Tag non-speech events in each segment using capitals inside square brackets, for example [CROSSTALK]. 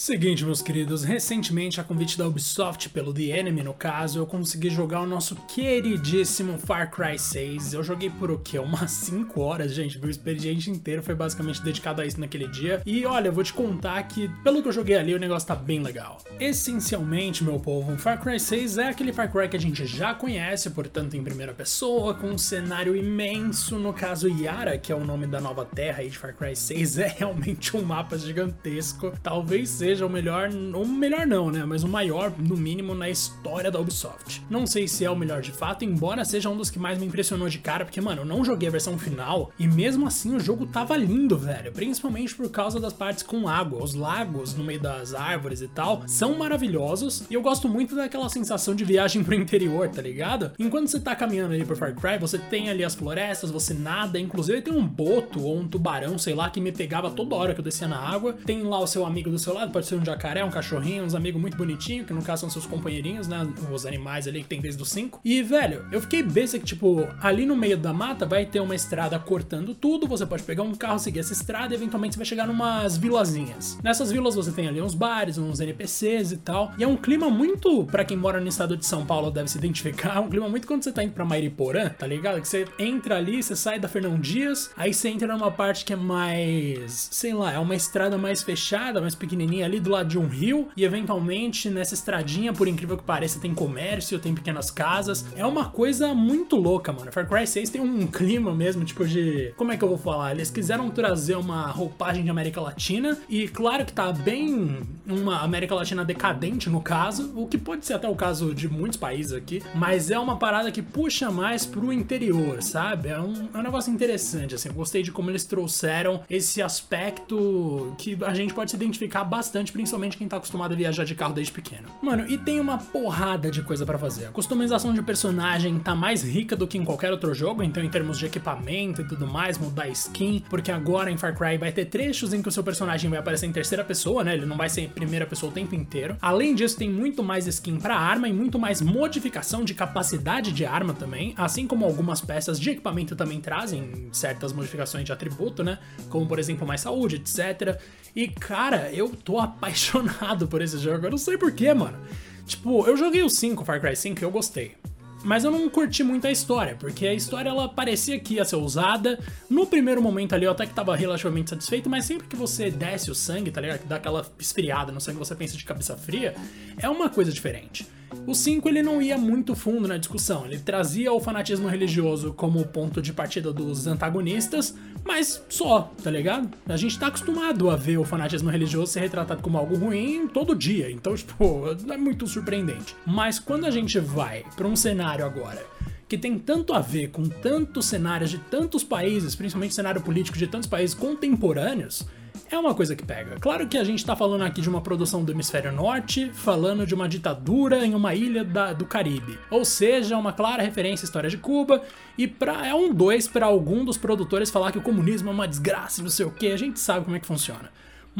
Seguinte, meus queridos, recentemente, a convite da Ubisoft, pelo The Enemy no caso, eu consegui jogar o nosso queridíssimo Far Cry 6. Eu joguei por o quê? Umas [LAUGHS] 5 horas, gente. Meu expediente inteiro foi basicamente dedicado a isso naquele dia. E olha, eu vou te contar que, pelo que eu joguei ali, o negócio tá bem legal. Essencialmente, meu povo, Far Cry 6 é aquele Far Cry que a gente já conhece, portanto, em primeira pessoa, com um cenário imenso. No caso, Yara, que é o nome da nova terra aí de Far Cry 6, [LAUGHS] é realmente um mapa gigantesco. Talvez seja seja o melhor, ou melhor não, né? Mas o maior, no mínimo, na história da Ubisoft. Não sei se é o melhor de fato, embora seja um dos que mais me impressionou de cara, porque, mano, eu não joguei a versão final e mesmo assim o jogo tava lindo, velho. Principalmente por causa das partes com água. Os lagos no meio das árvores e tal são maravilhosos e eu gosto muito daquela sensação de viagem [LAUGHS] pro interior, tá ligado? Enquanto você tá caminhando ali por Far Cry, você tem ali as florestas, você nada, inclusive tem um boto ou um tubarão, sei lá, que me pegava toda hora que eu descia na água. Tem lá o seu amigo do seu lado, pode ser um jacaré, um cachorrinho, uns amigos muito bonitinhos, que no caso são seus companheirinhos, né? Os animais ali que tem desde os cinco. E, velho, eu fiquei basic, tipo, ali no meio da mata vai ter uma estrada cortando tudo, você pode pegar um carro, seguir essa estrada e eventualmente você vai chegar numas vilazinhas. Nessas vilas você tem ali uns bares, uns NPCs e tal. E é um clima muito, para quem mora no estado de São Paulo deve se identificar, é um clima muito quando você tá indo pra Mairiporã, tá ligado? Que você entra ali, você sai da Fernão Dias, aí você entra numa parte que é mais, sei lá, é uma estrada mais fechada, mais pequenininha ali do lado de um rio e eventualmente nessa estradinha, por incrível que pareça, tem comércio, tem pequenas casas. É uma coisa muito louca, mano. Far Cry 6 tem um [LAUGHS] clima mesmo, tipo de. Como é que eu vou falar? Eles quiseram trazer uma roupagem de América Latina e claro que tá bem uma América Latina decadente no caso, o que pode ser até o caso de muitos países aqui, mas é uma parada que puxa mais pro interior, sabe? É um, é um negócio interessante, assim. Eu gostei de como eles trouxeram esse aspecto que a gente pode se identificar bastante, principalmente quem tá acostumado a viajar de carro desde pequeno. Mano, e tem uma porrada de coisa para fazer. A customização de personagem tá mais rica do que em qualquer outro jogo, então em termos de equipamento e tudo mais, mudar skin, porque agora em Far Cry vai ter trechos em que o seu personagem vai aparecer em terceira pessoa, né? Ele não vai ser em primeira pessoa o tempo inteiro. Além disso, tem muito mais skin para arma e muito mais modificação de capacidade de arma também, assim como algumas peças de equipamento também trazem certas modificações de atributo, né? Como por exemplo mais saúde, etc. E cara, eu tô apaixonado por esse jogo. Eu não sei porquê, mano. Tipo, eu joguei o 5, Far Cry 5, e eu gostei. Mas eu não curti muito a história, porque a história ela parecia que ia ser usada. No primeiro momento ali eu até que tava relativamente satisfeito, mas sempre que você desce o sangue, tá ligado? Que dá aquela esfriada no sangue, você pensa de cabeça fria, é uma coisa diferente. O 5 ele não ia muito fundo na discussão, ele trazia o fanatismo religioso como ponto de partida dos antagonistas, mas só, tá ligado? A gente tá acostumado a ver o fanatismo religioso ser retratado como algo ruim todo dia, então, [LAUGHS] tipo, é muito surpreendente. Mas quando a gente vai para um cenário agora que tem tanto a ver com tantos cenários de tantos países, principalmente cenário político de tantos países contemporâneos, é uma coisa que pega. Claro que a gente tá falando aqui de uma produção do hemisfério norte, falando de uma ditadura em uma ilha da, do Caribe. Ou seja, uma clara referência à história de Cuba, e pra, é um dois para algum dos produtores falar que o comunismo é uma desgraça e não sei o que, a gente sabe como é que funciona.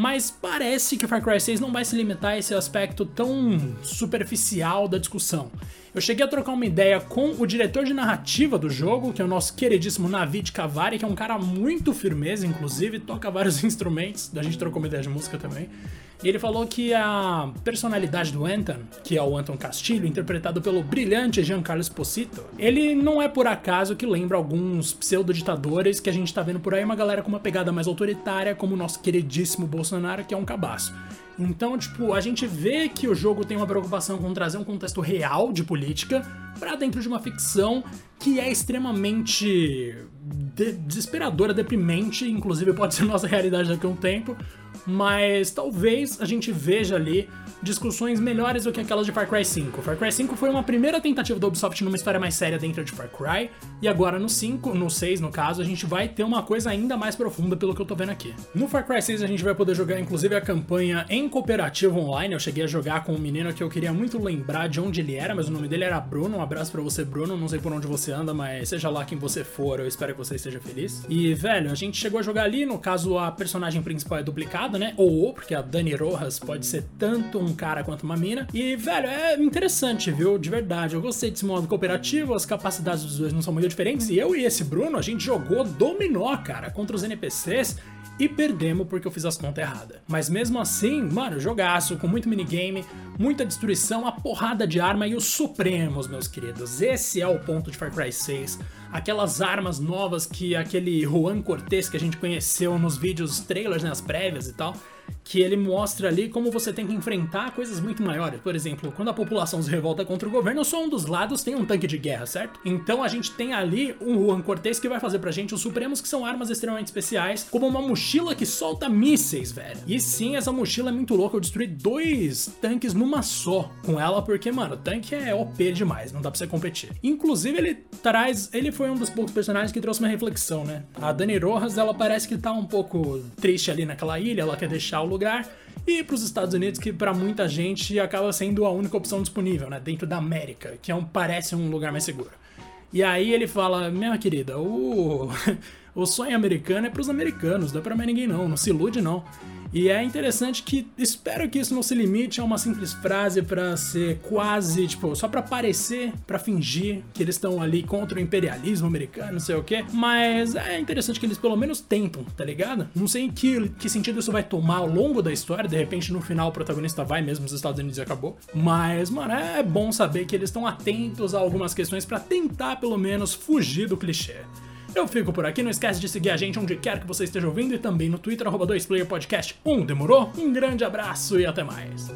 Mas parece que Far Cry 6 não vai se limitar a esse aspecto tão superficial da discussão. Eu cheguei a trocar uma ideia com o diretor de narrativa do jogo, que é o nosso queridíssimo Navid Kavari, que é um cara muito firmeza, inclusive, toca vários [LAUGHS] instrumentos, a gente trocou uma ideia de música também. E ele falou que a personalidade do Anton, que é o Anton Castilho, interpretado pelo brilhante Giancarlo Esposito, ele não é por acaso que lembra alguns pseudo-ditadores que a gente tá vendo por aí, uma galera com uma pegada mais autoritária, como o nosso queridíssimo Bolsonaro, que é um cabaço. Então, tipo, a gente vê que o jogo tem uma preocupação com trazer um contexto real de política para dentro de uma ficção que é extremamente de desesperadora, deprimente, inclusive pode ser [LAUGHS] nossa realidade daqui a um tempo, mas talvez a gente veja ali discussões melhores do que aquelas de Far Cry 5. Far Cry 5 foi uma primeira tentativa da Ubisoft numa história mais séria dentro de Far Cry, e agora no 5, no 6 no caso, a gente vai ter uma coisa ainda mais profunda pelo que eu tô vendo aqui. No Far Cry 6 a gente vai poder jogar inclusive a campanha em cooperativo online, eu cheguei a jogar com um menino que eu queria muito lembrar de onde ele era, mas o nome dele era Bruno, um abraço para você Bruno, não sei por onde você anda, mas seja lá quem você for, eu espero que você esteja feliz. E, velho, a gente chegou a jogar ali, no caso a personagem principal é duplicada, né? Ou ou, porque a Dani Rojas pode ser tanto um cara quanto uma mina. E, velho, é interessante, viu? De verdade. Eu gostei desse modo cooperativo, as capacidades dos dois não são muito diferentes. E eu e esse Bruno, a gente jogou dominó, cara, contra os NPCs e perdemos porque eu fiz as contas erradas. Mas mesmo assim, mano, jogaço, com muito minigame, muita destruição, a porrada de arma e os supremos, meus queridos. Esse é o ponto de Far Cry 6. Aquelas armas novas que aquele Juan Cortez que a gente conheceu nos vídeos, trailers, nas né, prévias e tal que ele mostra ali como você tem que enfrentar coisas muito maiores. Por exemplo, quando a população se revolta contra o governo, só um dos lados tem um tanque de guerra, certo? Então a gente tem ali um Juan Cortez que vai fazer pra gente os Supremos, que são armas extremamente especiais, como uma mochila que solta mísseis, velho. E sim, essa mochila é muito louca, eu destruí dois tanques numa só com ela, porque, mano, o tanque é OP demais, não dá pra você competir. Inclusive, ele traz. Ele foi um dos poucos personagens que trouxe uma reflexão, né? A Dani Rojas, ela parece que tá um pouco triste ali naquela ilha, ela quer deixar o lugar e para os Estados Unidos, que para muita gente acaba sendo a única opção disponível, né, dentro da América, que é um, parece um lugar mais seguro. E aí ele fala, minha querida, o, [LAUGHS] o sonho americano é para os americanos, não é para mais ninguém não, não se ilude não. E é interessante que espero que isso não se limite a uma simples frase para ser quase, tipo, só para parecer, para fingir que eles estão ali contra o imperialismo americano, não sei o que. Mas é interessante que eles pelo menos tentam, tá ligado? Não sei em que, que sentido isso vai tomar ao longo da história, de repente no final o protagonista vai mesmo nos Estados Unidos e acabou. Mas, mano, é bom saber que eles estão atentos a algumas questões para tentar pelo menos fugir do clichê. Eu fico por aqui, não esquece de seguir a gente onde quer que você esteja ouvindo e também no Twitter, arroba 2playerpodcast1. Demorou? Um grande abraço e até mais.